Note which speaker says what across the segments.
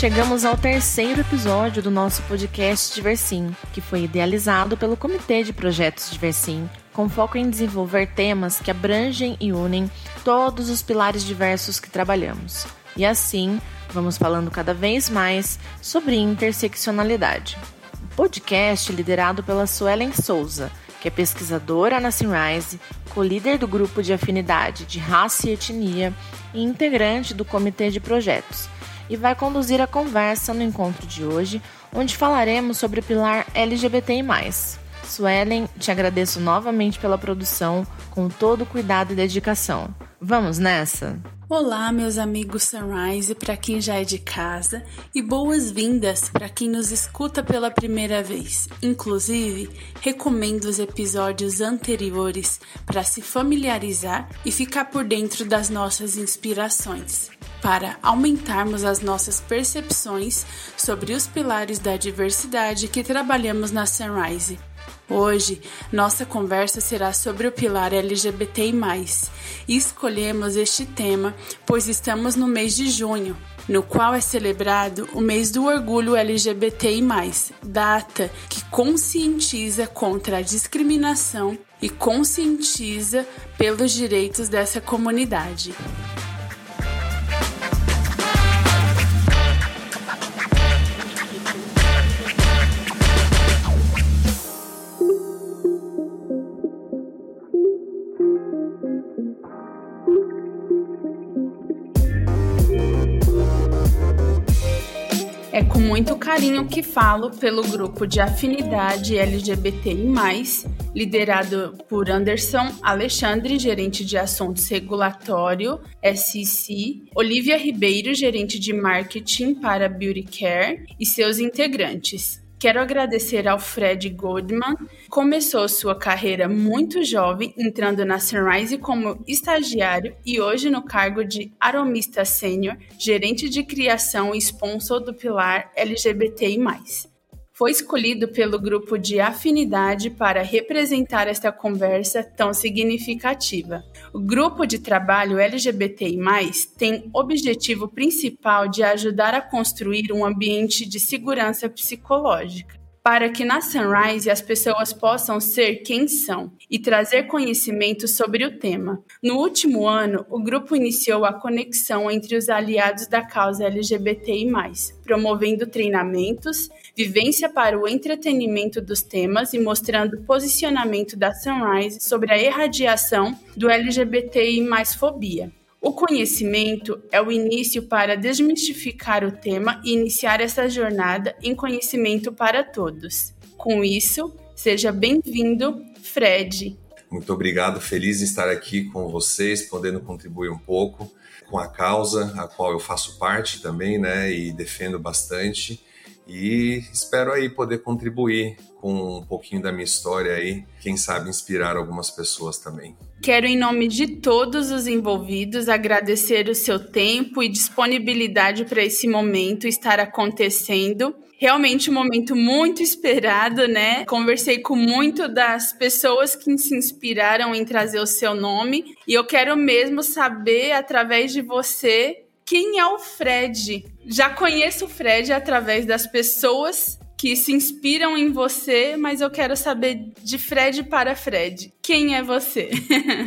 Speaker 1: Chegamos ao terceiro episódio do nosso podcast Diversim, que foi idealizado pelo Comitê de Projetos Diversim, com foco em desenvolver temas que abrangem e unem todos os pilares diversos que trabalhamos. E assim, vamos falando cada vez mais sobre interseccionalidade. O podcast liderado pela Suelen Souza, que é pesquisadora na Sunrise, co-líder do grupo de afinidade de raça e etnia e integrante do comitê de projetos, e vai conduzir a conversa no encontro de hoje, onde falaremos sobre o pilar LGBTI. Suelen, te agradeço novamente pela produção, com todo o cuidado e dedicação. Vamos nessa?
Speaker 2: Olá, meus amigos Sunrise, para quem já é de casa, e boas-vindas para quem nos escuta pela primeira vez. Inclusive, recomendo os episódios anteriores para se familiarizar e ficar por dentro das nossas inspirações, para aumentarmos as nossas percepções sobre os pilares da diversidade que trabalhamos na Sunrise. Hoje, nossa conversa será sobre o pilar LGBTI+, e escolhemos este tema pois estamos no mês de junho, no qual é celebrado o mês do orgulho LGBTI+, data que conscientiza contra a discriminação e conscientiza pelos direitos dessa comunidade. Carinho que falo pelo grupo de afinidade LGBTI, liderado por Anderson Alexandre, gerente de assuntos regulatório, SEC, Olivia Ribeiro, gerente de marketing para Beauty Care, e seus integrantes. Quero agradecer ao Fred Goldman. Começou sua carreira muito jovem, entrando na Sunrise como estagiário e hoje no cargo de aromista sênior, gerente de criação e sponsor do pilar LGBTI+ foi escolhido pelo grupo de afinidade para representar esta conversa tão significativa. O grupo de trabalho LGBTI, tem objetivo principal de ajudar a construir um ambiente de segurança psicológica para que na Sunrise as pessoas possam ser quem são e trazer conhecimento sobre o tema. No último ano, o grupo iniciou a conexão entre os aliados da causa LGBTI, promovendo treinamentos, vivência para o entretenimento dos temas e mostrando o posicionamento da Sunrise sobre a irradiação do LGBTI mais fobia. O conhecimento é o início para desmistificar o tema e iniciar essa jornada em conhecimento para todos. Com isso, seja bem-vindo, Fred.
Speaker 3: Muito obrigado, feliz de estar aqui com vocês, podendo contribuir um pouco com a causa a qual eu faço parte também, né, e defendo bastante. E espero aí poder contribuir com um pouquinho da minha história aí, quem sabe inspirar algumas pessoas também.
Speaker 2: Quero, em nome de todos os envolvidos, agradecer o seu tempo e disponibilidade para esse momento estar acontecendo. Realmente um momento muito esperado, né? Conversei com muito das pessoas que se inspiraram em trazer o seu nome e eu quero mesmo saber, através de você, quem é o Fred. Já conheço o Fred através das pessoas que se inspiram em você, mas eu quero saber de Fred para Fred. Quem é você?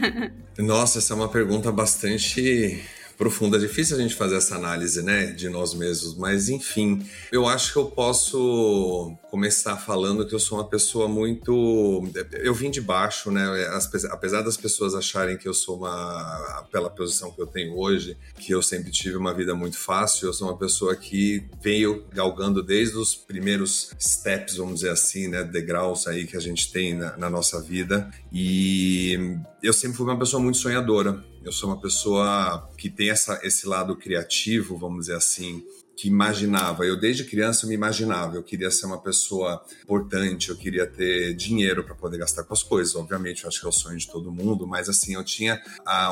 Speaker 3: Nossa, essa é uma pergunta bastante profunda. É difícil a gente fazer essa análise, né, de nós mesmos, mas enfim, eu acho que eu posso começar falando que eu sou uma pessoa muito. Eu vim de baixo, né? Apesar das pessoas acharem que eu sou uma. pela posição que eu tenho hoje, que eu sempre tive uma vida muito fácil, eu sou uma pessoa que veio galgando desde os primeiros steps, vamos dizer assim, né? Degraus aí que a gente tem na, na nossa vida. E eu sempre fui uma pessoa muito sonhadora. Eu sou uma pessoa que tem essa, esse lado criativo, vamos dizer assim, que imaginava. Eu desde criança eu me imaginava, eu queria ser uma pessoa importante, eu queria ter dinheiro para poder gastar com as coisas. Obviamente, eu acho que é o sonho de todo mundo, mas assim, eu tinha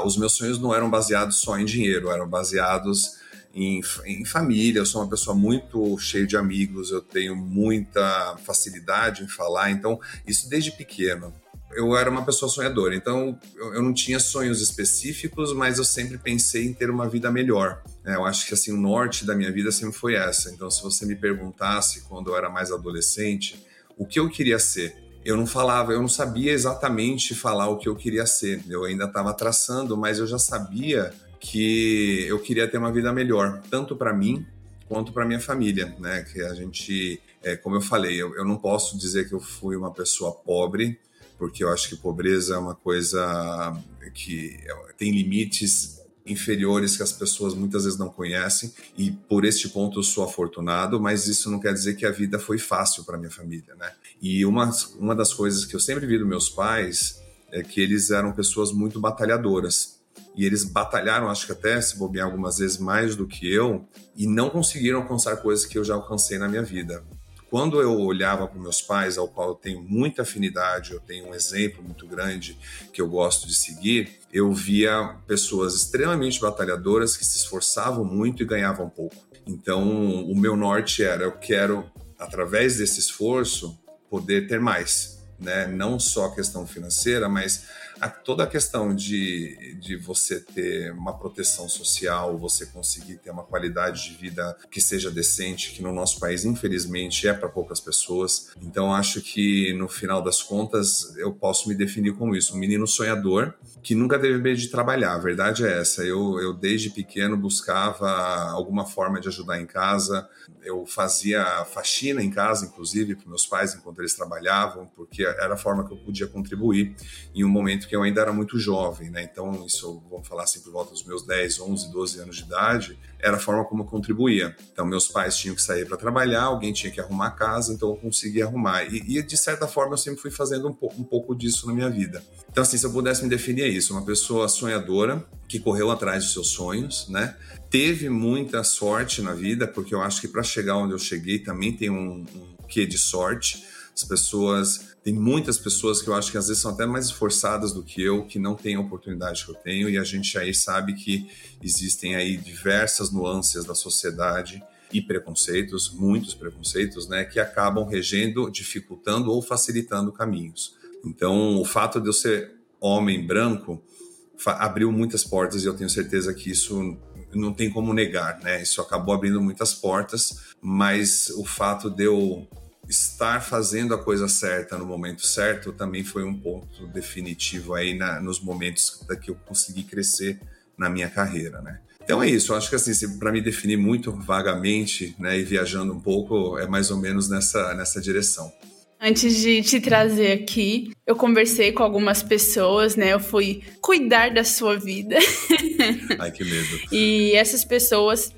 Speaker 3: os meus sonhos não eram baseados só em dinheiro, eram baseados em, em, família. Eu sou uma pessoa muito cheia de amigos, eu tenho muita facilidade em falar, então isso desde pequeno. Eu era uma pessoa sonhadora, então eu, não tinha sonhos específicos, mas eu sempre pensei em ter uma vida melhor. É, eu acho que assim o norte da minha vida sempre foi essa. Então, se você me perguntasse quando eu era mais adolescente o que eu queria ser, eu não falava, eu não sabia exatamente falar o que eu queria ser. Eu ainda estava traçando, mas eu já sabia que eu queria ter uma vida melhor, tanto para mim quanto para minha família, né? Que a gente, é, como eu falei, eu, eu não posso dizer que eu fui uma pessoa pobre, porque eu acho que pobreza é uma coisa que tem limites inferiores que as pessoas muitas vezes não conhecem e por este ponto eu sou afortunado, mas isso não quer dizer que a vida foi fácil para minha família, né? E uma, uma das coisas que eu sempre vi dos meus pais é que eles eram pessoas muito batalhadoras e eles batalharam, acho que até se bobear algumas vezes mais do que eu e não conseguiram alcançar coisas que eu já alcancei na minha vida quando eu olhava para meus pais, ao qual eu tenho muita afinidade, eu tenho um exemplo muito grande que eu gosto de seguir, eu via pessoas extremamente batalhadoras que se esforçavam muito e ganhavam pouco. Então, o meu norte era: eu quero, através desse esforço, poder ter mais. Né? Não só a questão financeira, mas a, toda a questão de, de você ter uma proteção social, você conseguir ter uma qualidade de vida que seja decente, que no nosso país, infelizmente, é para poucas pessoas. Então, acho que no final das contas, eu posso me definir como isso: um menino sonhador que nunca teve medo de trabalhar. A verdade é essa. Eu, eu desde pequeno, buscava alguma forma de ajudar em casa. Eu fazia faxina em casa, inclusive, para meus pais enquanto eles trabalhavam, porque era a forma que eu podia contribuir em um momento que eu ainda era muito jovem, né? Então, isso, vamos falar assim, por volta dos meus 10, 11, 12 anos de idade, era a forma como eu contribuía. Então, meus pais tinham que sair para trabalhar, alguém tinha que arrumar a casa, então eu conseguia arrumar. E, e, de certa forma, eu sempre fui fazendo um, um pouco disso na minha vida. Então, assim, se eu pudesse me definir é isso, uma pessoa sonhadora, que correu atrás dos seus sonhos, né? Teve muita sorte na vida, porque eu acho que para chegar onde eu cheguei também tem um, um quê de sorte. As pessoas tem muitas pessoas que eu acho que às vezes são até mais esforçadas do que eu, que não têm a oportunidade que eu tenho, e a gente aí sabe que existem aí diversas nuances da sociedade e preconceitos, muitos preconceitos, né, que acabam regendo, dificultando ou facilitando caminhos. Então, o fato de eu ser homem branco abriu muitas portas e eu tenho certeza que isso não tem como negar, né? Isso acabou abrindo muitas portas, mas o fato de eu estar fazendo a coisa certa no momento certo também foi um ponto definitivo aí na, nos momentos que eu consegui crescer na minha carreira, né? Então é isso, eu acho que assim, para me definir muito vagamente, né, e viajando um pouco, é mais ou menos nessa, nessa direção.
Speaker 2: Antes de te trazer aqui, eu conversei com algumas pessoas, né? Eu fui cuidar da sua vida.
Speaker 3: Ai, que medo.
Speaker 2: e essas pessoas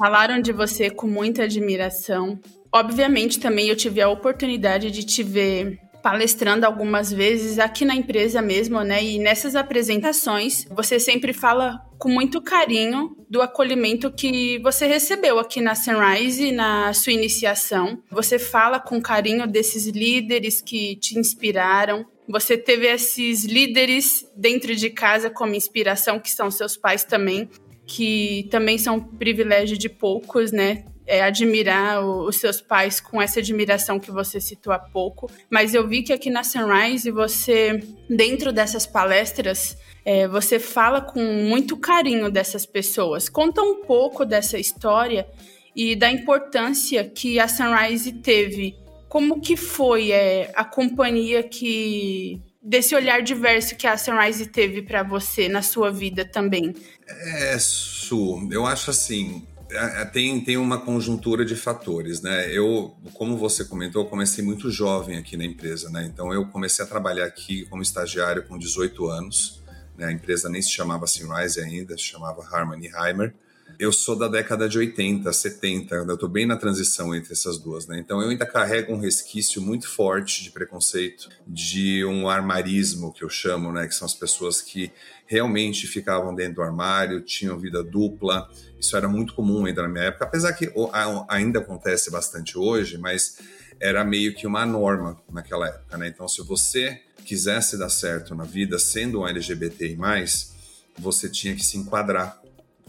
Speaker 2: falaram de você com muita admiração, Obviamente, também eu tive a oportunidade de te ver palestrando algumas vezes aqui na empresa mesmo, né? E nessas apresentações, você sempre fala com muito carinho do acolhimento que você recebeu aqui na Sunrise na sua iniciação. Você fala com carinho desses líderes que te inspiraram. Você teve esses líderes dentro de casa como inspiração, que são seus pais também, que também são privilégio de poucos, né? é, admirar os seus pais com essa admiração que você citou há pouco. Mas eu vi que aqui na Sunrise você, dentro dessas palestras, é, você fala com muito carinho dessas pessoas. Conta um pouco dessa história e da importância que a Sunrise teve. Como que foi é, a companhia que desse olhar diverso que a Sunrise teve para você na sua vida também?
Speaker 3: É, Su, eu acho assim, é, é, tem, tem uma conjuntura de fatores, né? Eu, como você comentou, comecei muito jovem aqui na empresa, né? Então eu comecei a trabalhar aqui como estagiário com 18 anos. Né? A empresa nem se chamava Sunrise ainda, se chamava Harmony Heimer. Eu sou da década de 80, 70, eu estou bem na transição entre essas duas, né? Então eu ainda carrego um resquício muito forte de preconceito, de um armarismo que eu chamo, né? Que são as pessoas que realmente ficavam dentro do armário, tinham vida dupla, isso era muito comum ainda na minha época, apesar que ainda acontece bastante hoje, mas era meio que uma norma naquela época, né? Então, se você quisesse dar certo na vida sendo um LGBTI+, você tinha que se enquadrar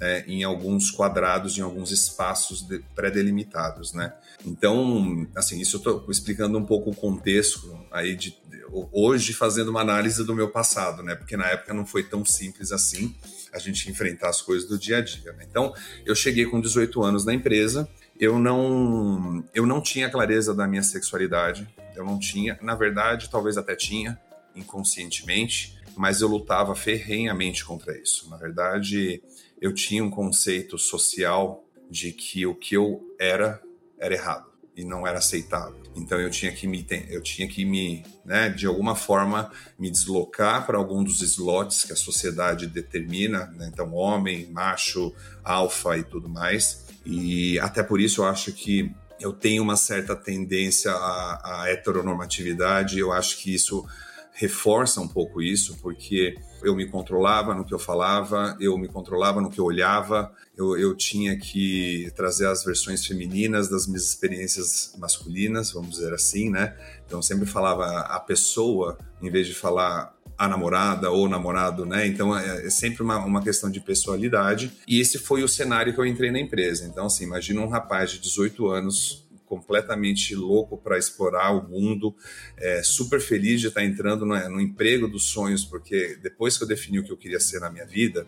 Speaker 3: né, em alguns quadrados, em alguns espaços pré-delimitados, né? Então, assim, isso eu estou explicando um pouco o contexto aí de, de, hoje fazendo uma análise do meu passado, né? Porque na época não foi tão simples assim a gente enfrentar as coisas do dia a dia. Né? Então, eu cheguei com 18 anos na empresa, eu não eu não tinha clareza da minha sexualidade, eu não tinha, na verdade, talvez até tinha inconscientemente, mas eu lutava ferrenhamente contra isso. Na verdade, eu tinha um conceito social de que o que eu era era errado e não era aceitável. Então eu tinha que me eu tinha que me, né, de alguma forma me deslocar para algum dos slots que a sociedade determina, né? então homem, macho, alfa e tudo mais. E até por isso eu acho que eu tenho uma certa tendência à, à heteronormatividade. Eu acho que isso reforça um pouco isso, porque eu me controlava no que eu falava, eu me controlava no que eu olhava, eu, eu tinha que trazer as versões femininas das minhas experiências masculinas, vamos dizer assim, né? Então sempre falava a pessoa, em vez de falar a namorada ou namorado, né? Então é, é sempre uma, uma questão de pessoalidade. E esse foi o cenário que eu entrei na empresa. Então, assim, imagina um rapaz de 18 anos completamente louco para explorar o mundo, é, super feliz de estar entrando no, no, emprego dos sonhos, porque depois que eu defini o que eu queria ser na minha vida,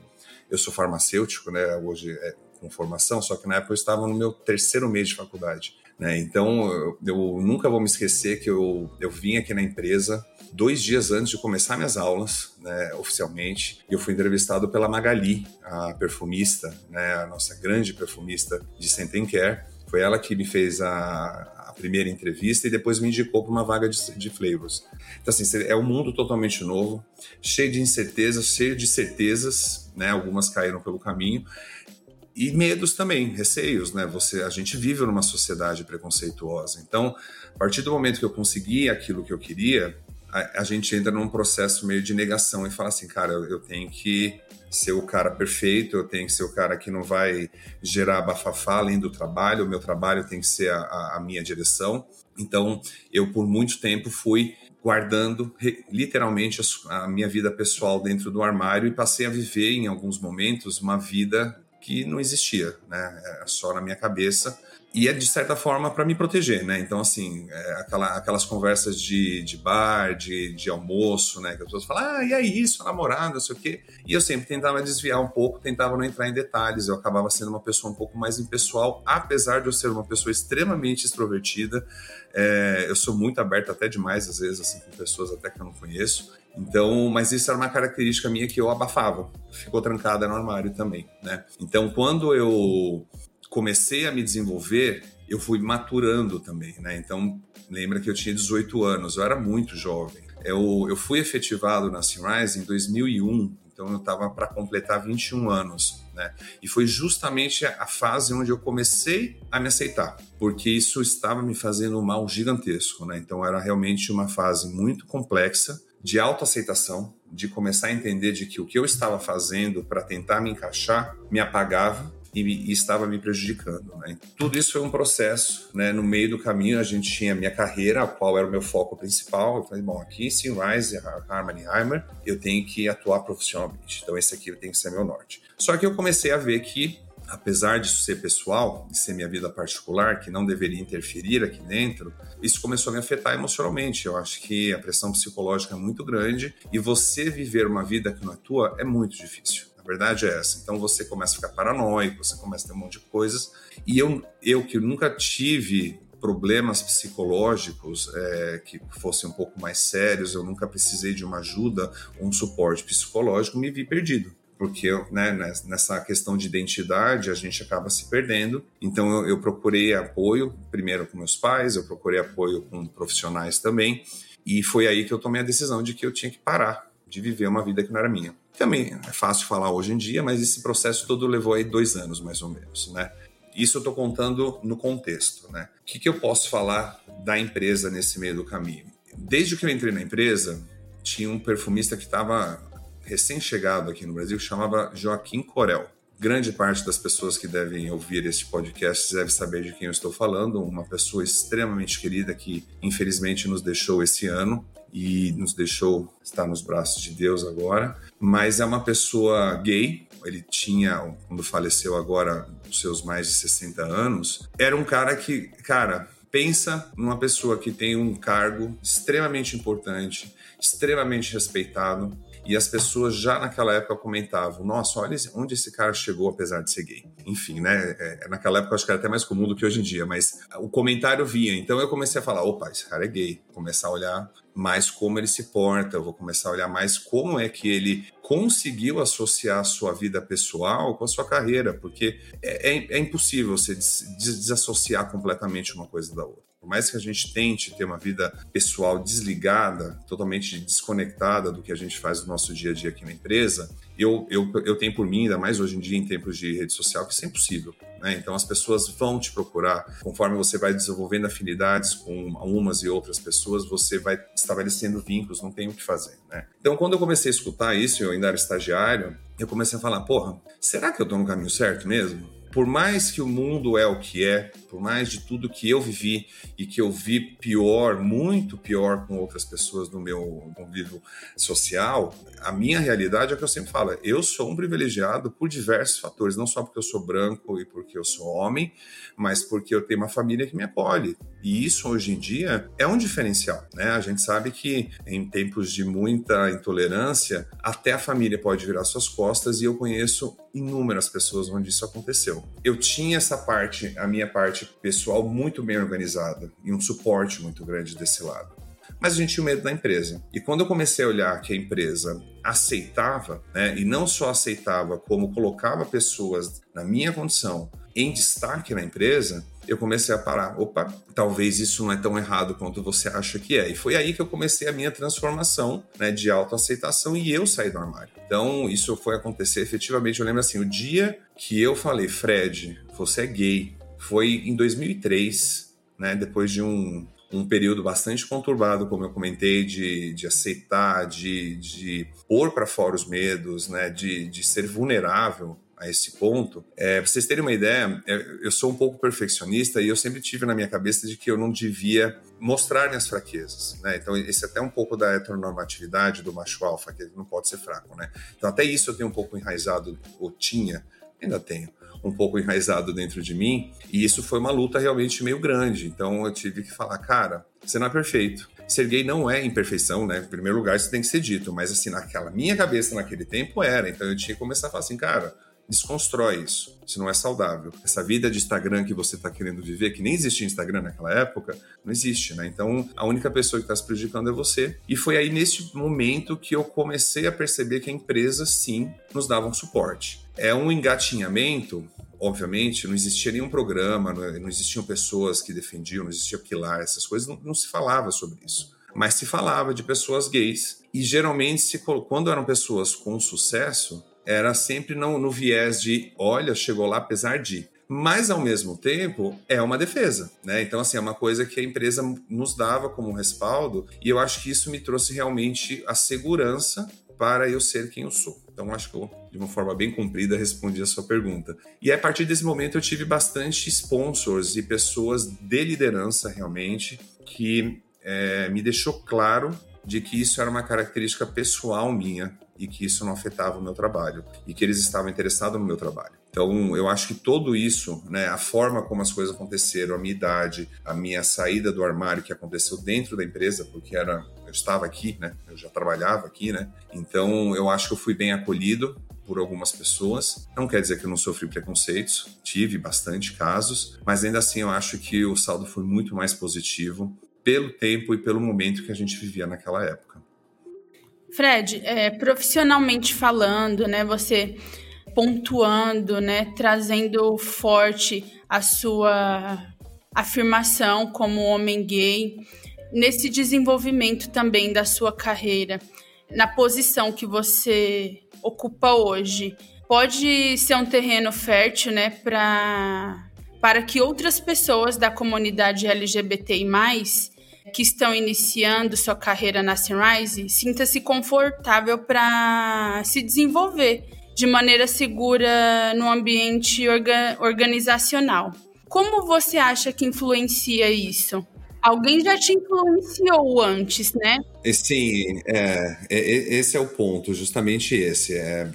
Speaker 3: eu sou farmacêutico, né? Hoje é com formação, só que na época eu estava no meu terceiro mês de faculdade. Né? Então eu, eu, nunca vou me esquecer que eu, eu vim aqui na empresa dois dias antes de começar minhas aulas, né, oficialmente, eu fui entrevistado pela Magali, a perfumista, né, a nossa grande perfumista de Senten Care, foi ela que me fez a, a primeira entrevista e depois me indicou para uma vaga de, de flavors. Então, assim, é um mundo totalmente novo, cheio de incertezas, cheio de certezas, né? Algumas caíram pelo caminho. E medos também, receios, né? Você, a gente vive numa sociedade preconceituosa. Então, a partir do momento que eu consegui aquilo que eu queria, a, a gente entra num processo meio de negação e fala assim, cara, eu, eu tenho que ser o cara perfeito, eu tenho que ser o cara que não vai gerar bafafá além do trabalho, o meu trabalho tem que ser a, a minha direção. Então, eu por muito tempo fui guardando literalmente a minha vida pessoal dentro do armário e passei a viver em alguns momentos uma vida que não existia, né? Era só na minha cabeça e é de certa forma para me proteger, né? Então, assim, é aquela, aquelas conversas de, de bar, de, de almoço, né? Que as pessoas falam, ah, e aí, isso, namorado, não sei o quê. E eu sempre tentava desviar um pouco, tentava não entrar em detalhes. Eu acabava sendo uma pessoa um pouco mais impessoal, apesar de eu ser uma pessoa extremamente extrovertida. É, eu sou muito aberto até demais, às vezes, assim, com pessoas até que eu não conheço. Então, mas isso era uma característica minha que eu abafava. Ficou trancada no armário também, né? Então, quando eu comecei a me desenvolver, eu fui maturando também, né? Então, lembra que eu tinha 18 anos, eu era muito jovem. Eu, eu fui efetivado na Sunrise em 2001, então eu estava para completar 21 anos, né? E foi justamente a fase onde eu comecei a me aceitar, porque isso estava me fazendo um mal gigantesco, né? Então era realmente uma fase muito complexa de autoaceitação, de começar a entender de que o que eu estava fazendo para tentar me encaixar me apagava e, e estava me prejudicando. Né? Tudo isso foi um processo. Né? No meio do caminho, a gente tinha a minha carreira, qual era o meu foco principal. Eu falei, bom, aqui, Rise, Harmony Heimer, eu tenho que atuar profissionalmente. Então, esse aqui tem que ser meu norte. Só que eu comecei a ver que apesar disso ser pessoal, de ser minha vida particular, que não deveria interferir aqui dentro, isso começou a me afetar emocionalmente. Eu acho que a pressão psicológica é muito grande e você viver uma vida que não é tua é muito difícil. A verdade é essa. Então você começa a ficar paranoico, você começa a ter um monte de coisas. E eu, eu que nunca tive problemas psicológicos é, que fossem um pouco mais sérios, eu nunca precisei de uma ajuda um suporte psicológico, me vi perdido porque né, nessa questão de identidade a gente acaba se perdendo. Então eu, eu, procurei apoio, primeiro com meus pais, eu procurei apoio com profissionais também, e foi aí que eu tomei a decisão de que eu tinha que parar de viver uma vida que não era minha. Também é fácil falar hoje em dia, mas esse processo todo levou aí dois anos, mais ou menos, né? Isso eu estou contando no contexto, né? O que, que eu posso falar da empresa nesse meio do caminho? Desde que eu entrei na empresa, tinha um perfumista que estava recém-chegado aqui no Brasil que chamava Joaquim Corel. Grande parte das pessoas que devem ouvir este podcast deve saber de quem eu estou falando, uma pessoa extremamente querida que infelizmente nos deixou esse ano e nos deixou estar nos braços de Deus agora, mas é uma pessoa gay, ele tinha, quando faleceu agora, os seus mais de 60 anos, era um cara que, cara, pensa numa pessoa que tem um cargo extremamente importante, extremamente respeitado, e as pessoas já naquela época comentavam: nossa, olha onde esse cara chegou, apesar de ser gay. Enfim, né? É, naquela época acho que era até mais comum do que hoje em dia, mas o comentário vinha. Então eu comecei a falar: opa, esse cara é gay. Começar a olhar mais como ele se porta, eu vou começar a olhar mais como é que ele conseguiu associar a sua vida pessoal com a sua carreira, porque é, é, é impossível você desassociar completamente uma coisa da outra. Por mais que a gente tente ter uma vida pessoal desligada, totalmente desconectada do que a gente faz no nosso dia a dia aqui na empresa, eu, eu, eu tenho por mim, ainda mais hoje em dia em tempos de rede social, que isso é impossível. Né? Então as pessoas vão te procurar. Conforme você vai desenvolvendo afinidades com umas e outras pessoas, você vai estabelecendo vínculos, não tem o que fazer. Né? Então quando eu comecei a escutar isso, eu ainda era estagiário, eu comecei a falar, porra, será que eu estou no caminho certo mesmo? Por mais que o mundo é o que é, por mais de tudo que eu vivi e que eu vi pior, muito pior com outras pessoas no meu convívio social, a minha realidade é o que eu sempre falo, eu sou um privilegiado por diversos fatores, não só porque eu sou branco e porque eu sou homem, mas porque eu tenho uma família que me acolhe. E isso hoje em dia é um diferencial, né? A gente sabe que em tempos de muita intolerância, até a família pode virar suas costas e eu conheço inúmeras pessoas onde isso aconteceu. Eu tinha essa parte, a minha parte pessoal muito bem organizada e um suporte muito grande desse lado. Mas a gente tinha medo da empresa. E quando eu comecei a olhar que a empresa aceitava, né, e não só aceitava, como colocava pessoas na minha condição em destaque na empresa, eu comecei a parar. Opa, talvez isso não é tão errado quanto você acha que é. E foi aí que eu comecei a minha transformação né, de autoaceitação e eu saí do armário. Então, isso foi acontecer efetivamente. Eu lembro assim: o dia que eu falei, Fred, você é gay, foi em 2003, né, depois de um, um período bastante conturbado, como eu comentei, de, de aceitar, de, de pôr para fora os medos, né, de, de ser vulnerável a esse ponto. É, pra vocês terem uma ideia, é, eu sou um pouco perfeccionista e eu sempre tive na minha cabeça de que eu não devia mostrar minhas fraquezas, né? Então, esse é até um pouco da heteronormatividade do macho alfa, que ele não pode ser fraco, né? Então, até isso eu tenho um pouco enraizado, ou tinha, ainda tenho, um pouco enraizado dentro de mim, e isso foi uma luta realmente meio grande. Então, eu tive que falar, cara, você não é perfeito. Ser gay não é imperfeição, né? Em primeiro lugar, isso tem que ser dito, mas assim, naquela minha cabeça, naquele tempo, era. Então, eu tinha que começar a falar assim, cara, desconstrói isso. Isso não é saudável. Essa vida de Instagram que você está querendo viver, que nem existia Instagram naquela época, não existe, né? Então, a única pessoa que está se prejudicando é você. E foi aí nesse momento que eu comecei a perceber que a empresa, sim, nos dava um suporte. É um engatinhamento obviamente, não existia nenhum programa, não existiam pessoas que defendiam, não existia pilar, essas coisas, não, não, se falava sobre isso. Mas se falava de pessoas gays. E geralmente, se, quando eram pessoas com sucesso, era sempre no, no viés de, olha, chegou lá apesar de. Mas, ao mesmo tempo, é uma defesa, né? Então, assim, é uma coisa que a empresa nos dava como respaldo e eu acho que isso me trouxe realmente a segurança para eu ser quem eu sou. Então, acho que eu, de uma forma bem comprida, respondi a sua pergunta. E a partir desse momento, eu tive bastante sponsors e pessoas de liderança, realmente, que é, me deixou claro de que isso era uma característica pessoal minha e que isso não afetava o meu trabalho e que eles estavam interessados no meu trabalho. Então, eu acho que tudo isso, né, a forma como as coisas aconteceram, a minha idade, a minha saída do armário que aconteceu dentro da empresa, porque era eu estava aqui, né, eu já trabalhava aqui, né. Então, eu acho que eu fui bem acolhido por algumas pessoas. Não quer dizer que eu não sofri preconceitos, tive bastante casos, mas ainda assim eu acho que o saldo foi muito mais positivo pelo tempo e pelo momento que a gente vivia naquela época.
Speaker 2: Fred, é, profissionalmente falando, né, você pontuando, né, trazendo forte a sua afirmação como homem gay, nesse desenvolvimento também da sua carreira, na posição que você ocupa hoje, pode ser um terreno fértil, né, para para que outras pessoas da comunidade LGBTI+, que estão iniciando sua carreira na Sunrise sinta-se confortável para se desenvolver de maneira segura no ambiente orga organizacional. Como você acha que influencia isso? Alguém já te influenciou antes, né?
Speaker 3: Sim, é, é, esse é o ponto, justamente esse. É,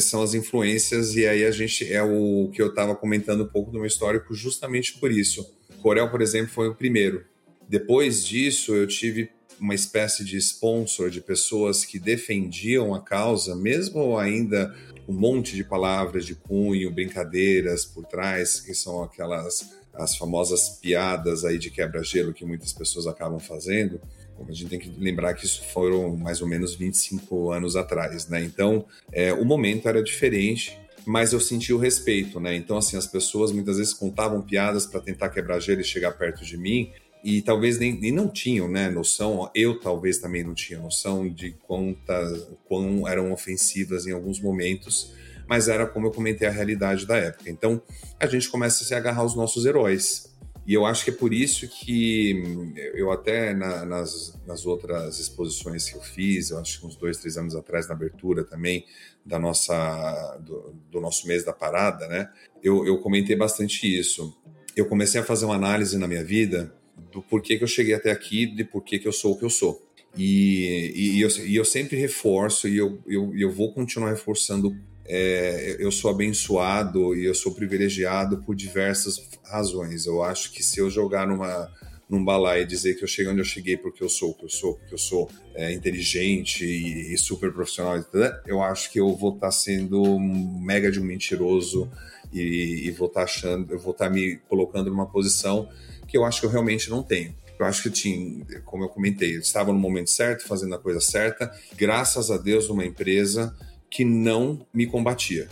Speaker 3: são as influências, e aí a gente é o que eu estava comentando um pouco do meu histórico, justamente por isso. Corel, por exemplo, foi o primeiro. Depois disso, eu tive uma espécie de sponsor de pessoas que defendiam a causa, mesmo ainda um monte de palavras de cunho, brincadeiras por trás, que são aquelas as famosas piadas aí de quebra-gelo que muitas pessoas acabam fazendo. A gente tem que lembrar que isso foram mais ou menos 25 anos atrás, né? Então, é, o momento era diferente, mas eu senti o respeito, né? Então, assim, as pessoas muitas vezes contavam piadas para tentar quebrar gelo e chegar perto de mim, e talvez nem, nem não tinham né, noção, eu talvez também não tinha noção de quantas, quão eram ofensivas em alguns momentos, mas era como eu comentei a realidade da época. Então a gente começa a se agarrar aos nossos heróis. E eu acho que é por isso que eu até na, nas, nas outras exposições que eu fiz, eu acho que uns dois, três anos atrás, na abertura também da nossa do, do nosso mês da parada, né? Eu, eu comentei bastante isso. Eu comecei a fazer uma análise na minha vida do porquê que eu cheguei até aqui, de porquê que eu sou o que eu sou. E, e, e, eu, e eu, sempre reforço e eu, eu, eu vou continuar reforçando é, eu sou abençoado e eu sou privilegiado por diversas razões. Eu acho que se eu jogar numa num balai e dizer que eu cheguei onde eu cheguei porque eu sou o que eu sou, porque eu sou é, inteligente e, e, super profissional, eu acho que eu vou estar tá sendo um mega de um mentiroso e, e vou estar tá achando, eu vou estar tá me colocando numa posição que eu acho que eu realmente não tenho. Eu acho que eu tinha, como eu comentei, eu estava no momento certo, fazendo a coisa certa, graças a Deus, uma empresa que não me combatia.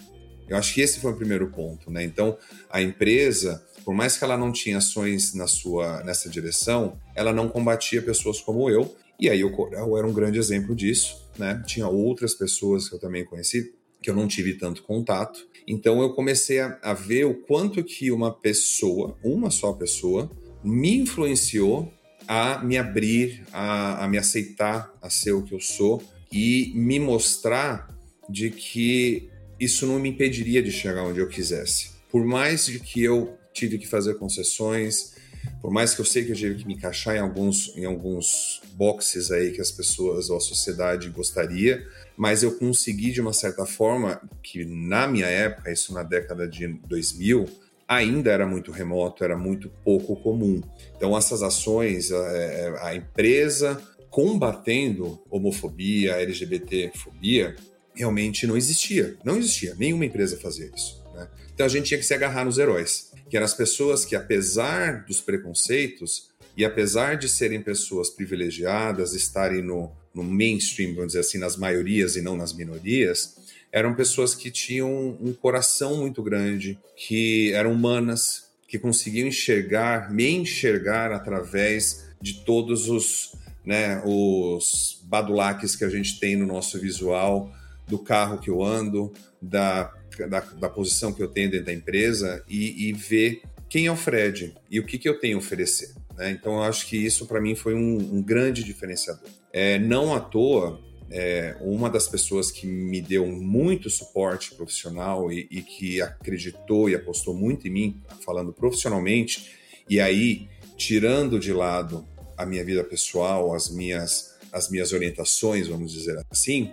Speaker 3: Eu acho que esse foi o primeiro ponto, né? Então, a empresa, por mais que ela não tinha ações na sua nessa direção, ela não combatia pessoas como eu. E aí o Corel era um grande exemplo disso, né? Tinha outras pessoas que eu também conheci que eu não tive tanto contato. Então eu comecei a, a ver o quanto que uma pessoa, uma só pessoa, me influenciou a me abrir, a, a me aceitar, a ser o que eu sou e me mostrar de que isso não me impediria de chegar onde eu quisesse. Por mais de que eu tive que fazer concessões, por mais que eu sei que eu tive que me encaixar em alguns, em alguns boxes aí que as pessoas ou a sociedade gostaria, mas eu consegui de uma certa forma que na minha época, isso na década de 2000, ainda era muito remoto, era muito pouco comum. Então essas ações, a, é, a empresa combatendo homofobia, LGBTfobia, realmente não existia. Não existia. Nenhuma empresa fazia isso. Né? Então a gente tinha que se agarrar nos heróis, que eram as pessoas que, apesar dos preconceitos e apesar de serem pessoas privilegiadas, estarem no, no mainstream, vamos dizer assim, nas maiorias e não nas minorias, eram pessoas que tinham um coração muito grande, que eram humanas, que conseguiam enxergar, me enxergar através de todos os, né, os badulaques que a gente tem no nosso visual, do carro que eu ando, da, da, da posição que eu tenho dentro da empresa e, e, ver quem é o Fred e o que, que eu tenho a oferecer. Né? Então, eu acho que isso para mim foi um, um, grande diferenciador. É, não à toa, é, uma das pessoas que me deu muito suporte profissional e, e, que acreditou e apostou muito em mim, falando profissionalmente, e aí tirando de lado a minha vida pessoal, as minhas, as minhas orientações, vamos dizer assim,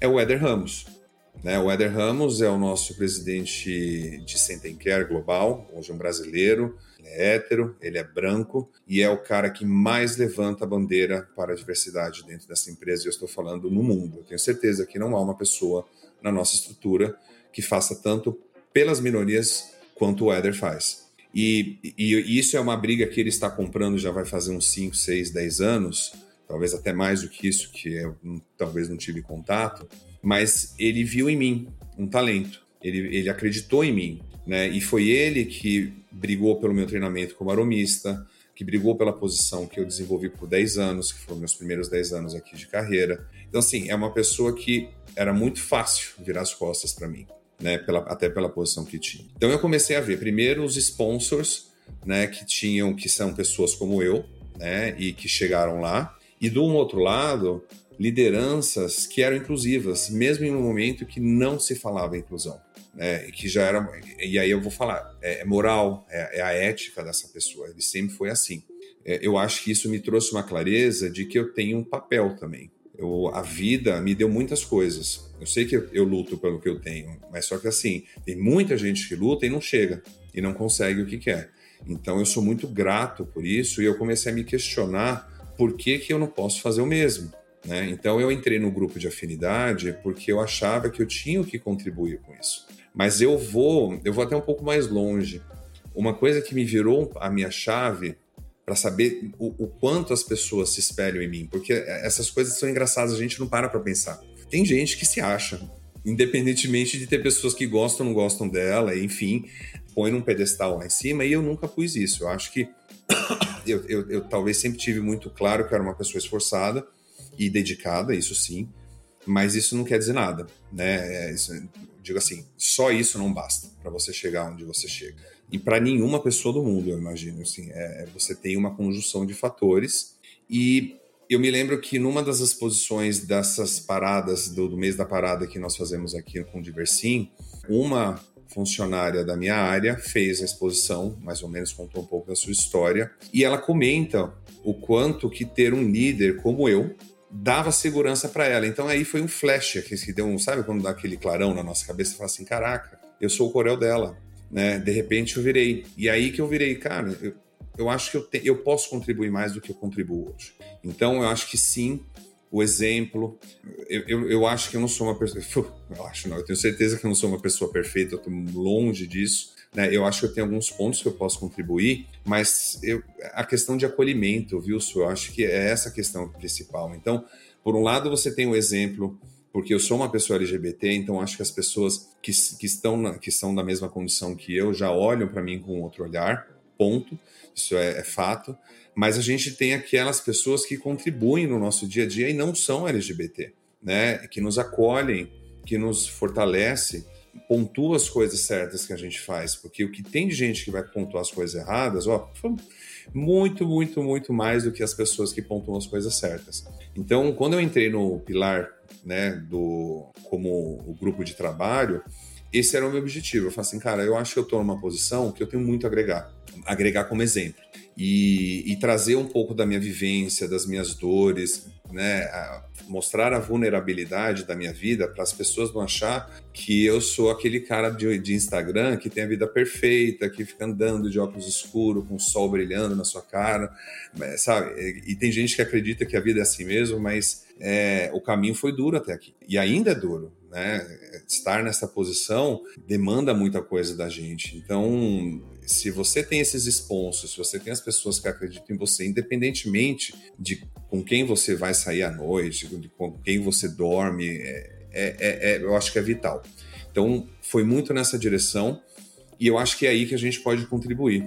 Speaker 3: é o Éder Ramos. Né? O Éder Ramos é o nosso presidente de Sentem Care Global, hoje um brasileiro, ele é hétero, ele é branco e é o cara que mais levanta a bandeira para a diversidade dentro dessa empresa, e eu estou falando no mundo. Eu tenho certeza que não há uma pessoa na nossa estrutura que faça tanto pelas minorias quanto o Éder faz. E, e, e, isso é uma briga que ele está comprando já vai fazer uns 5, 6, 10 anos, talvez até mais do que isso, que eu talvez não tive contato, mas ele viu em mim um talento, ele, ele acreditou em mim, né? E foi ele que brigou pelo meu treinamento como aromista, que brigou pela posição que eu desenvolvi por 10 anos, que foram meus primeiros 10 anos aqui de carreira. Então, assim, é uma pessoa que era muito fácil virar as costas para mim, né? Pela, até pela posição que tinha. Então, eu comecei a ver primeiro os sponsors, né? Que tinham, que são pessoas como eu, né? E que chegaram lá. E do outro lado, lideranças que eram inclusivas, mesmo em um momento que não se falava inclusão. Né, que já era, e aí eu vou falar, é, é moral, é, é, a ética dessa pessoa, ele sempre foi assim. é, eu acho que isso me trouxe uma clareza de que eu tenho um papel também. Eu, a vida me deu muitas coisas. Eu sei que eu, eu, luto pelo que eu tenho, mas só que assim, tem muita gente que luta e não chega, e não consegue o que quer. Então eu sou muito grato por isso e eu comecei a me questionar por que, que eu não posso fazer o mesmo. Né? Então eu entrei no grupo de afinidade porque eu achava que eu tinha que contribuir com isso. Mas eu vou, eu vou até um pouco mais longe. Uma coisa que me virou a minha chave para saber o, o, quanto as pessoas se espelham em mim, porque essas coisas são engraçadas, a gente não para para pensar. Tem gente que se acha, independentemente de ter pessoas que gostam ou não gostam dela, enfim, põe num pedestal lá em cima, e eu nunca pus isso. Eu acho que eu, eu, eu talvez sempre tive muito claro que eu era uma pessoa esforçada e dedicada, isso sim, mas isso não quer dizer nada, né? É, isso, digo assim, só isso não basta para você chegar onde você chega. E para nenhuma pessoa do mundo, eu imagino, assim, é, você tem uma conjunção de fatores e eu me lembro que numa das exposições dessas paradas do, do mês da parada que nós fazemos aqui com o Diversim, uma funcionária da minha área fez a exposição, mais ou menos contou um pouco da sua história, e ela comenta o quanto que ter um líder como eu dava segurança para ela. Então aí foi um flash que deu um, sabe quando dá aquele clarão na nossa cabeça e fala assim, caraca, eu sou o Corel dela, né? De repente eu virei. E aí que eu virei, cara, eu, eu acho que eu, te, eu posso contribuir mais do que eu contribuo hoje. Então eu acho que sim, o exemplo. Eu, eu, eu, acho que eu não sou uma pessoa. Eu acho, não, eu tenho certeza que eu não sou uma pessoa perfeita, eu estou longe disso. Né? Eu acho que tenho alguns pontos que eu posso contribuir, mas eu, a questão de acolhimento, viu, Su? Eu acho que é essa a questão principal. Então, por um lado, você tem o exemplo, porque eu sou uma pessoa LGBT, então acho que as pessoas que, que, estão na, que são da mesma condição que eu já olham para mim com outro olhar, ponto. Isso é, é fato mas a gente tem aquelas pessoas que contribuem no nosso dia a dia e não são LGBT, né? Que nos acolhem, que nos fortalece, pontua as coisas certas que a gente faz, porque o que tem de gente que vai pontuar as coisas erradas, ó, muito, muito, muito mais do que as pessoas que pontuam as coisas certas. Então, quando eu entrei no pilar, né, do como o grupo de trabalho, esse era o meu objetivo. Eu falei assim, cara, eu acho que eu estou numa posição que eu tenho muito a agregar, agregar como exemplo e, e, trazer um pouco da minha vivência, das minhas dores, né? A mostrar a vulnerabilidade da minha vida para as pessoas não achar que eu sou aquele cara de, de, Instagram que tem a vida perfeita, que fica andando de óculos escuros, com o sol brilhando na sua cara, sabe? E, tem gente que acredita que a vida é assim mesmo, mas é, o caminho foi duro até aqui e ainda é duro. Né? Estar nessa posição demanda muita coisa da gente. Então, se você tem esses sponsors, se você tem as pessoas que acreditam em você, independentemente de com quem você vai sair à noite, com quem você dorme, é, é, é, é, eu acho que é vital. Então, foi muito nessa direção e eu acho que é aí que a gente pode contribuir.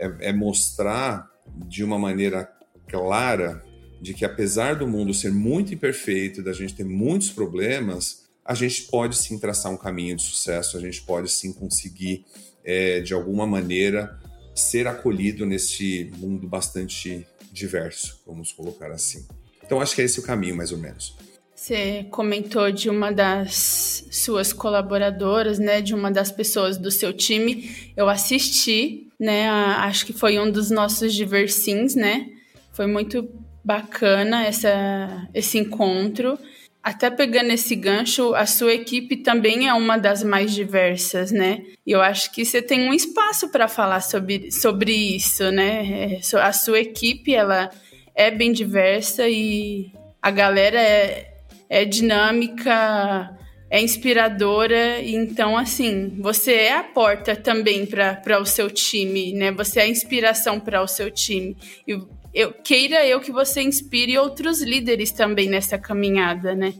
Speaker 3: É, é mostrar de uma maneira clara de que apesar do mundo ser muito imperfeito, da gente ter muitos problemas, a gente pode sim traçar um caminho de sucesso, a gente pode sim conseguir é, de alguma maneira, ser acolhido nesse mundo bastante diverso, vamos colocar assim. Então, acho que é esse o caminho, mais ou menos.
Speaker 2: Você comentou de uma das suas colaboradoras, né, de uma das pessoas do seu time. Eu assisti, né, a, acho que foi um dos nossos diversins, né? Foi muito bacana essa, esse encontro. Até pegando esse gancho, a sua equipe também é uma das mais diversas, né? E eu acho que você tem um espaço para falar sobre, sobre isso, né? É, a sua equipe, ela é bem diversa e a galera é, é dinâmica, é inspiradora. Então, assim, você é a porta também para o seu time, né? Você é a inspiração para o seu time. E eu queira eu que você inspire outros líderes também nessa caminhada, né?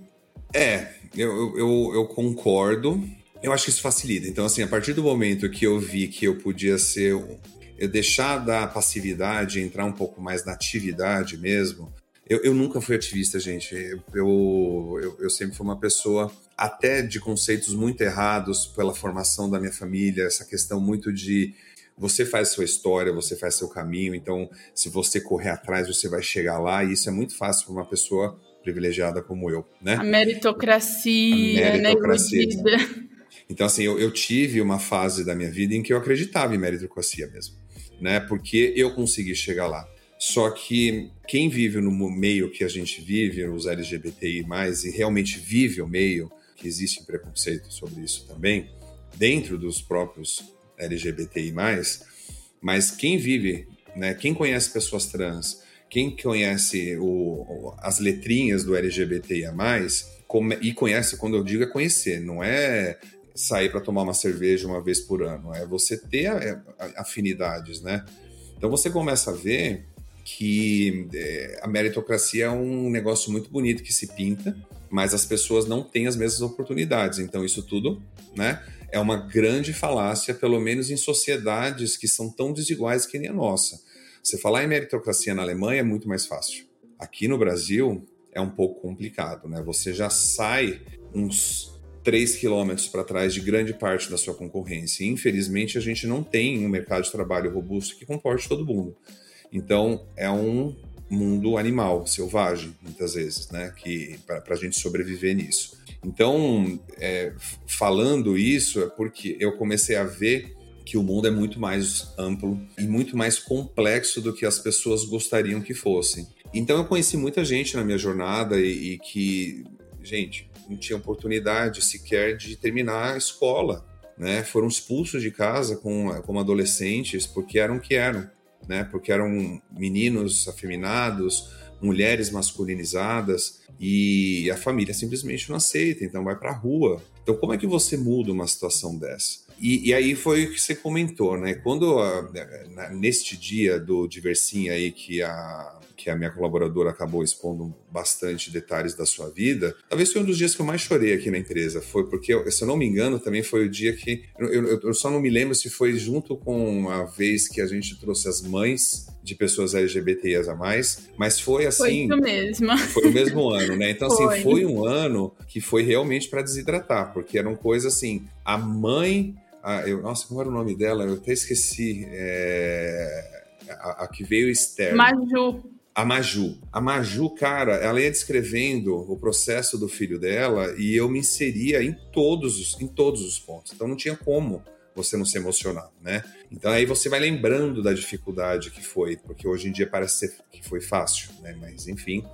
Speaker 3: É, eu, eu, eu concordo. Eu acho que isso facilita. Então, assim, a partir do momento que eu vi que eu podia ser. Eu deixar da passividade, entrar um pouco mais na atividade mesmo. Eu, eu nunca fui ativista, gente. Eu, eu, eu sempre fui uma pessoa, até de conceitos muito errados pela formação da minha família, essa questão muito de você faz sua história, você faz seu caminho, então se você correr atrás, você vai chegar lá, e isso é muito fácil para uma pessoa privilegiada como eu, né?
Speaker 2: A meritocracia, a meritocracia. Né?
Speaker 3: Então, assim, eu, eu, tive uma fase da minha vida em que eu acreditava em meritocracia mesmo, né? Porque eu consegui chegar lá. Só que quem vive no meio que a gente vive, os LGBTI, e realmente vive o meio, que existe preconceito sobre isso também, dentro dos próprios LGBTI, mas quem vive, né, quem conhece pessoas trans, quem conhece o, as letrinhas do LGBTIA, come, e conhece, quando eu digo é conhecer, não é sair para tomar uma cerveja uma vez por ano, é você ter afinidades, né? Então você começa a ver que é, a meritocracia é um negócio muito bonito que se pinta, mas as pessoas não têm as mesmas oportunidades. Então isso tudo, né, é uma grande falácia, pelo menos em sociedades que são tão desiguais que nem a nossa. Você falar em meritocracia na Alemanha é muito mais fácil. Aqui no Brasil é um pouco complicado, né? Você já sai uns 3 quilômetros para trás de grande parte da sua concorrência. infelizmente, a gente não tem um mercado de trabalho robusto que comporte todo mundo. Então, é um mundo animal, selvagem, muitas vezes, né? Que para a gente sobreviver nisso. Então, é, falando isso, é porque eu comecei a ver que o mundo é muito mais amplo e muito mais complexo do que as pessoas gostariam que fossem. Então, eu conheci muita gente na minha jornada e, e que, gente, não tinha oportunidade sequer de terminar a escola, né? Foram expulsos de casa com, como adolescentes porque eram o que eram, né? Porque eram meninos afeminados, mulheres masculinizadas e a família simplesmente não aceita, então vai para a rua. Então, como é que você muda uma situação dessa? E, e, aí foi o que você comentou, né? Quando a, neste dia do Diversim aí que a que a minha colaboradora acabou expondo bastante detalhes da sua vida, talvez foi um dos dias que eu mais chorei aqui na empresa. Foi porque, se eu não me engano, também foi o dia que. Eu, eu, eu só não me lembro se foi junto com a vez que a gente trouxe as mães de pessoas LGBTIs a mais, mas foi assim.
Speaker 2: Foi o mesmo.
Speaker 3: Foi o mesmo ano, né? Então, assim, foi. assim, foi um ano que foi realmente para desidratar, porque eram coisas assim. A mãe. A, eu, nossa, como era o nome dela? Eu até esqueci. É, a, a, que veio externo.
Speaker 2: Maju
Speaker 3: a Maju. A Maju, cara, ela ia descrevendo o processo do filho dela e eu me inseria em todos os, em todos os pontos. Então não tinha como você não se emocionar, né? Então aí você vai lembrando da dificuldade que foi, porque hoje em dia parece ser que foi fácil, né? Mas enfim,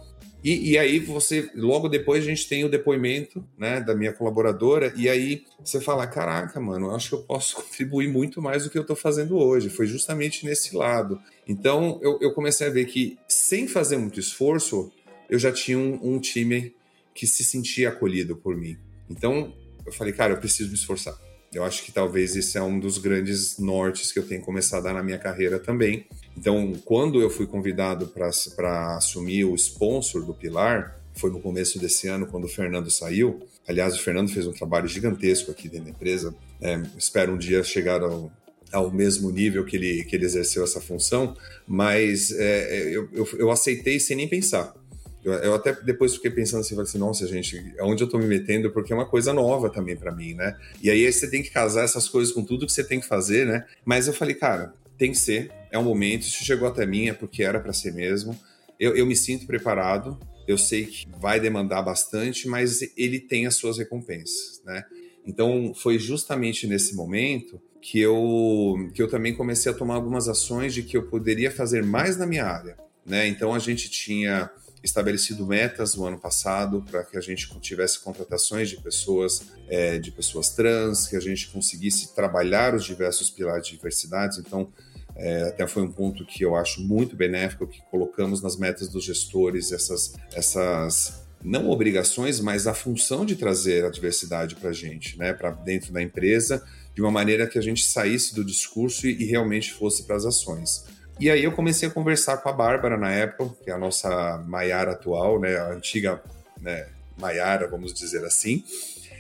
Speaker 3: e, e, aí você, logo depois a gente tem o depoimento, né, da minha colaboradora, e aí você fala, caraca, mano, acho que eu posso contribuir muito mais do que eu estou fazendo hoje. Foi justamente nesse lado. Então eu, eu, comecei a ver que, sem fazer muito esforço, eu já tinha um, um time que se sentia acolhido por mim. Então eu falei, cara, eu preciso me esforçar. Eu acho que talvez esse é um dos grandes nortes que eu tenho começado a dar na minha carreira também. Então, quando eu fui convidado para assumir o sponsor do Pilar, foi no começo desse ano, quando o Fernando saiu. Aliás, o Fernando fez um trabalho gigantesco aqui dentro da empresa. É, espero um dia chegar ao, ao mesmo nível que ele, que ele exerceu essa função, mas é, eu, eu, eu aceitei sem nem pensar. Eu, eu, até depois fiquei pensando assim, assim, nossa, gente, aonde eu tô me metendo? Porque é uma coisa nova também para mim, né? E aí você tem que casar essas coisas com tudo que você tem que fazer, né? Mas eu falei, cara, tem que ser, é um momento, isso chegou até mim, é porque era para ser mesmo. Eu, eu me sinto preparado, eu sei que vai demandar bastante, mas ele tem as suas recompensas, né? Então, foi justamente nesse momento que eu, que eu também comecei a tomar algumas ações de que eu poderia fazer mais na minha área, né? Então, a gente tinha estabelecido metas no ano passado para que a gente tivesse contratações de pessoas é, de pessoas trans, que a gente conseguisse trabalhar os diversos pilares de diversidade. Então, é, até foi um ponto que eu acho muito benéfico que colocamos nas metas dos gestores essas, essas não obrigações, mas a função de trazer a diversidade para a gente, né, para dentro da empresa, de uma maneira que a gente saísse do discurso e, e realmente fosse para as ações. E aí eu comecei a conversar com a Bárbara na época, que é a nossa Maiara atual, né, a antiga né, Maiara, vamos dizer assim.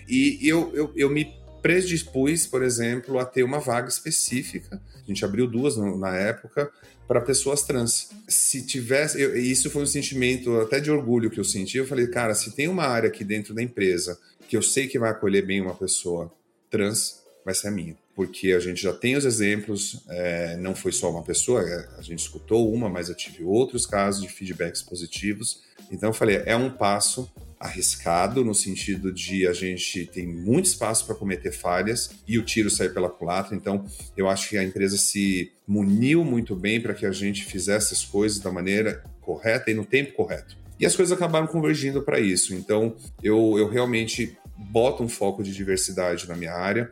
Speaker 3: E eu, eu, eu me predispus, por exemplo, a ter uma vaga específica. A gente abriu duas na época para pessoas trans. Se tivesse, eu, isso foi um sentimento até de orgulho que eu senti. Eu falei, cara, se tem uma área aqui dentro da empresa que eu sei que vai acolher bem uma pessoa trans, vai ser a minha porque a gente já tem os exemplos, é, não foi só uma pessoa, é, a gente escutou uma, mas eu tive outros casos de feedbacks positivos. Então eu falei, é um passo arriscado no sentido de a gente tem muito espaço para cometer falhas e o tiro sair pela culatra. Então, eu acho que a empresa se muniu muito bem para que a gente fizesse as coisas da maneira correta e no tempo correto. E as coisas acabaram convergindo para isso. Então, eu, eu realmente boto um foco de diversidade na minha área.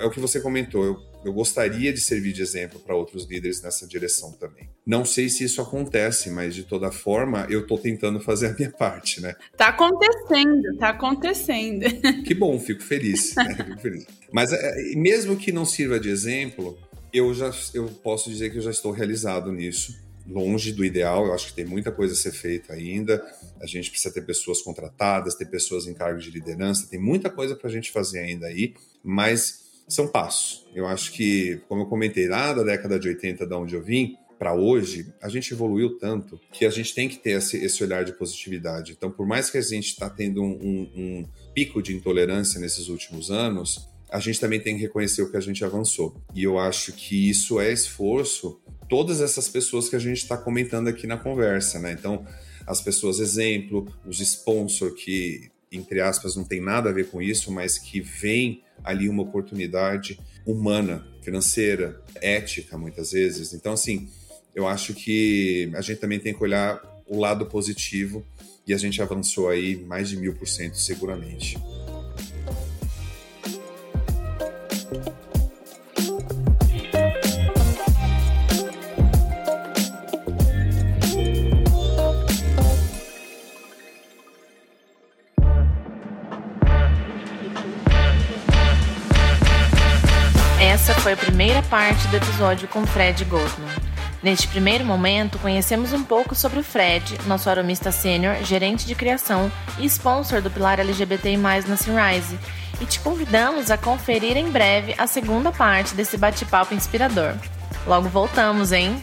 Speaker 3: É o que você comentou, eu, eu gostaria de servir de exemplo para outros líderes nessa direção também. Não sei se isso acontece, mas de toda forma, eu estou tentando fazer a minha parte, né?
Speaker 2: Tá acontecendo, tá acontecendo.
Speaker 3: Que bom, fico feliz. Né? Fico feliz. Mas é, mesmo que não sirva de exemplo, eu já eu posso dizer que eu já estou realizado nisso longe do ideal, eu acho que tem muita coisa a ser feita ainda. A gente precisa ter pessoas contratadas, ter pessoas em cargo de liderança, tem muita coisa para a gente fazer ainda aí, mas são passos. Eu acho que, como eu comentei lá da década de 80, da onde eu vim, para hoje, a gente evoluiu tanto que a gente tem que ter esse, esse olhar de positividade. Então, por mais que a gente está tendo um, um, um pico de intolerância nesses últimos anos, a gente também tem que reconhecer o que a gente avançou. E eu acho que isso é esforço todas essas pessoas que a gente está comentando aqui na conversa, né? Então, as pessoas exemplo, os sponsors que, entre aspas, não tem nada a ver com isso, mas que vem ali uma oportunidade humana, financeira, ética, muitas vezes. Então, assim, eu acho que a gente também tem que olhar o lado positivo e a gente avançou aí mais de mil por cento seguramente.
Speaker 1: Foi a primeira parte do episódio com Fred Goldman. Neste primeiro momento, conhecemos um pouco sobre o Fred, nosso aromista sênior, gerente de criação e sponsor do pilar LGBTI+, na Sunrise, e te convidamos a conferir em breve a segunda parte desse bate-papo inspirador. Logo voltamos, hein?